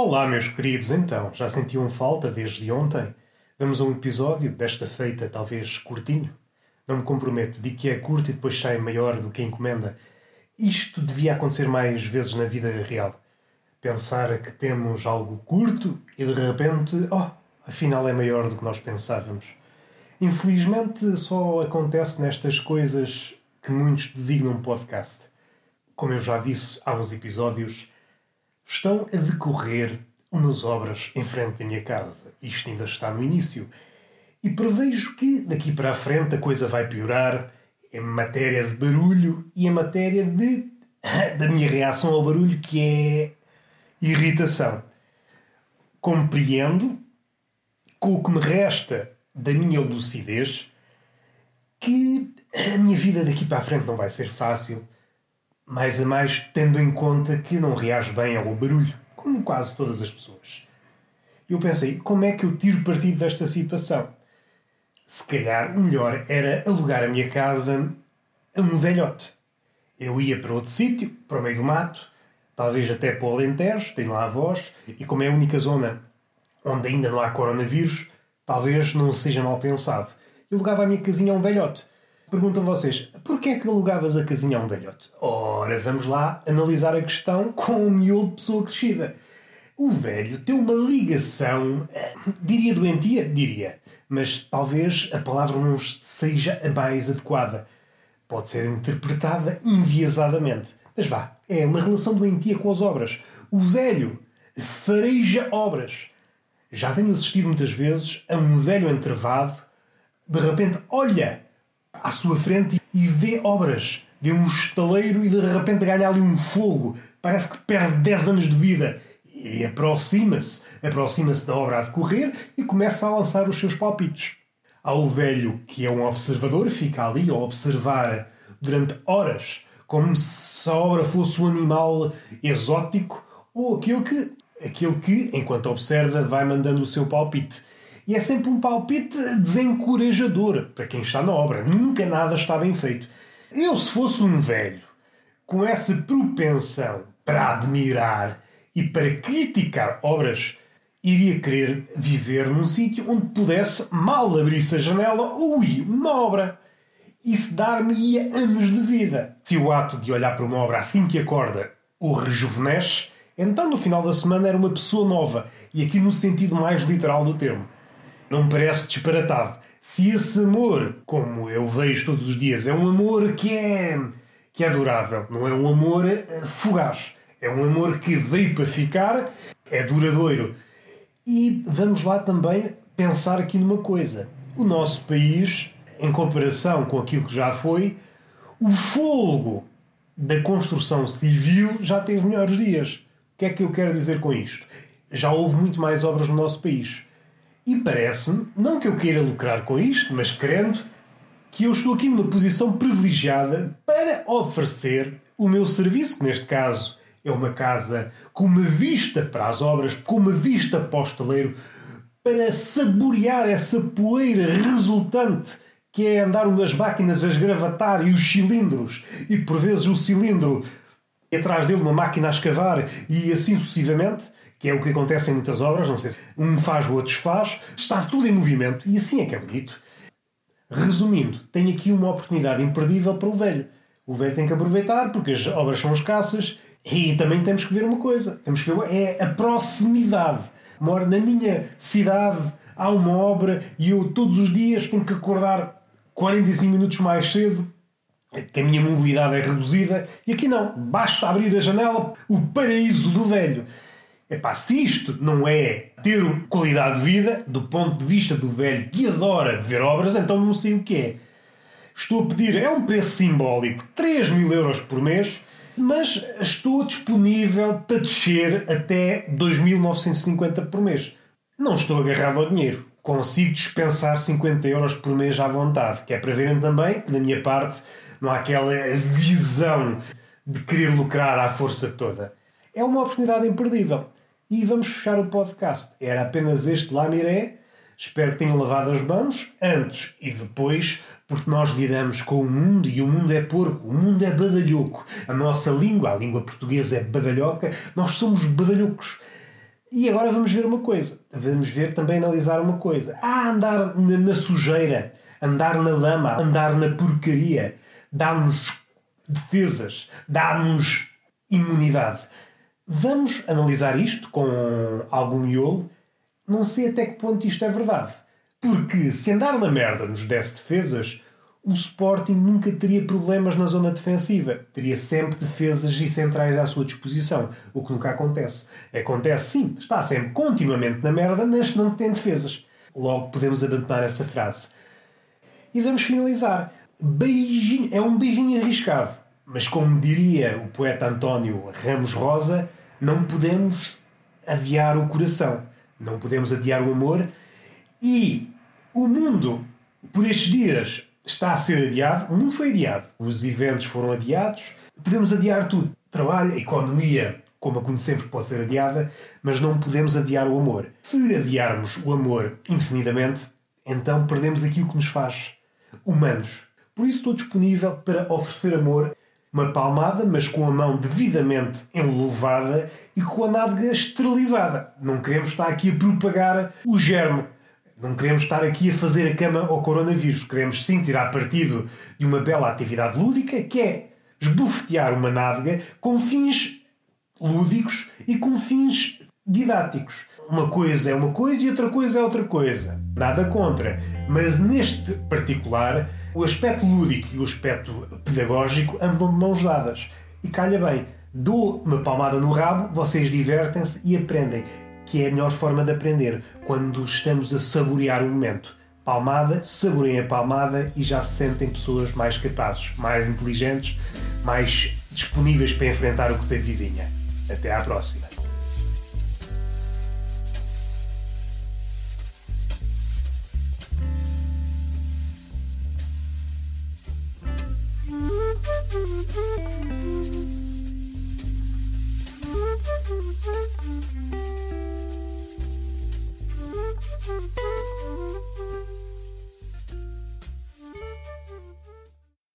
Olá, meus queridos, então, já sentiam falta desde ontem? Vamos a um episódio desta feita, talvez curtinho? Não me comprometo, digo que é curto e depois sai maior do que a encomenda. Isto devia acontecer mais vezes na vida real. Pensar que temos algo curto e de repente, oh, afinal é maior do que nós pensávamos. Infelizmente só acontece nestas coisas que muitos designam podcast. Como eu já disse há uns episódios, estão a decorrer umas obras em frente da minha casa. Isto ainda está no início. E prevejo que daqui para a frente a coisa vai piorar em matéria de barulho e em matéria de da minha reação ao barulho, que é irritação. Compreendo, com o que me resta da minha lucidez, que a minha vida daqui para a frente não vai ser fácil mais a mais tendo em conta que não reage bem ao barulho, como quase todas as pessoas. Eu pensei, como é que eu tiro partido desta situação? Se calhar o melhor era alugar a minha casa a um velhote. Eu ia para outro sítio, para o meio do mato, talvez até para o Alentejo, tenho lá avós, e como é a única zona onde ainda não há coronavírus, talvez não seja mal pensado. Eu alugava a minha casinha a um velhote Perguntam vocês, porquê é que alugavas a casinha a um velhote? Ora, vamos lá analisar a questão com um miolo de pessoa crescida. O velho tem uma ligação, eh, diria doentia? Diria. Mas talvez a palavra não seja a mais adequada. Pode ser interpretada enviesadamente. Mas vá, é uma relação doentia com as obras. O velho fareja obras. Já tenho assistido muitas vezes a um velho entrevado, de repente, olha, à sua frente e vê obras. Vê um estaleiro e de repente ganha ali um fogo. Parece que perde 10 anos de vida. E aproxima-se, aproxima-se da obra a decorrer e começa a lançar os seus palpites. Há o velho que é um observador, fica ali a observar durante horas, como se a obra fosse um animal exótico ou aquele que, aquele que enquanto observa, vai mandando o seu palpite. E é sempre um palpite desencorajador para quem está na obra. Nunca nada está bem feito. Eu, se fosse um velho com essa propensão para admirar e para criticar obras, iria querer viver num sítio onde pudesse mal abrir-se a janela, ui, uma obra. Isso dar-me-ia anos de vida. Se o ato de olhar para uma obra assim que acorda o rejuvenesce, então no final da semana era uma pessoa nova, e aqui no sentido mais literal do termo. Não me parece disparatado. Se esse amor, como eu vejo todos os dias, é um amor que é, que é durável, não é um amor eh, fugaz. É um amor que veio para ficar, é duradouro. E vamos lá também pensar aqui numa coisa. O nosso país, em comparação com aquilo que já foi, o fogo da construção civil já teve melhores dias. O que é que eu quero dizer com isto? Já houve muito mais obras no nosso país. E parece-me, não que eu queira lucrar com isto, mas querendo, que eu estou aqui numa posição privilegiada para oferecer o meu serviço, que neste caso é uma casa com uma vista para as obras, com uma vista para o estaleiro, para saborear essa poeira resultante que é andar umas máquinas a esgravatar e os cilindros, e por vezes o cilindro atrás dele uma máquina a escavar e assim sucessivamente que é o que acontece em muitas obras, não sei, um faz, o outro desfaz, está tudo em movimento e assim é que é bonito. Resumindo, tenho aqui uma oportunidade imperdível para o velho. O velho tem que aproveitar porque as obras são escassas e também temos que ver uma coisa: temos que ver é a proximidade. Moro na minha cidade, há uma obra e eu todos os dias tenho que acordar 45 minutos mais cedo que a minha mobilidade é reduzida e aqui não, basta abrir a janela, o paraíso do velho. Epá, se isto não é ter qualidade de vida, do ponto de vista do velho que adora ver obras, então não sei o que é. Estou a pedir, é um preço simbólico, 3 mil euros por mês, mas estou disponível para descer até 2.950 por mês. Não estou agarrado ao dinheiro. Consigo dispensar 50 euros por mês à vontade, que é para verem também que, da minha parte, não há aquela visão de querer lucrar à força toda. É uma oportunidade imperdível. E vamos fechar o podcast. Era apenas este Lamiré. Espero que tenham lavado as mãos antes e depois, porque nós lidamos com o mundo e o mundo é porco, o mundo é badalhoco. A nossa língua, a língua portuguesa é badalhoca, nós somos badalhocos. E agora vamos ver uma coisa. Vamos ver também analisar uma coisa. Ah, andar na, na sujeira, andar na lama, andar na porcaria, dá-nos defesas, dá-nos imunidade. Vamos analisar isto com algum miolo. Não sei até que ponto isto é verdade. Porque se andar na merda nos desse defesas, o Sporting nunca teria problemas na zona defensiva. Teria sempre defesas e centrais à sua disposição. O que nunca acontece. Acontece sim, está sempre continuamente na merda, mas não tem defesas. Logo podemos abandonar essa frase. E vamos finalizar. Beijinho, é um beijinho arriscado. Mas como diria o poeta António Ramos Rosa, não podemos adiar o coração. Não podemos adiar o amor. E o mundo, por estes dias, está a ser adiado. O mundo foi adiado. Os eventos foram adiados. Podemos adiar tudo. Trabalho, economia, como a conhecemos, pode ser adiada, mas não podemos adiar o amor. Se adiarmos o amor indefinidamente, então perdemos aquilo que nos faz humanos. Por isso estou disponível para oferecer amor, uma palmada, mas com a mão devidamente enluvada e com a nádega esterilizada. Não queremos estar aqui a propagar o germe não queremos estar aqui a fazer a cama ao coronavírus. Queremos sim tirar partido de uma bela atividade lúdica que é esbufetear uma nádega com fins lúdicos e com fins didáticos. Uma coisa é uma coisa e outra coisa é outra coisa. Nada contra. Mas neste particular, o aspecto lúdico e o aspecto pedagógico andam de mãos dadas. E calha bem, dou uma palmada no rabo, vocês divertem-se e aprendem que é a melhor forma de aprender, quando estamos a saborear o momento. Palmada, saboreiem a palmada e já se sentem pessoas mais capazes, mais inteligentes, mais disponíveis para enfrentar o que se avizinha. Até à próxima.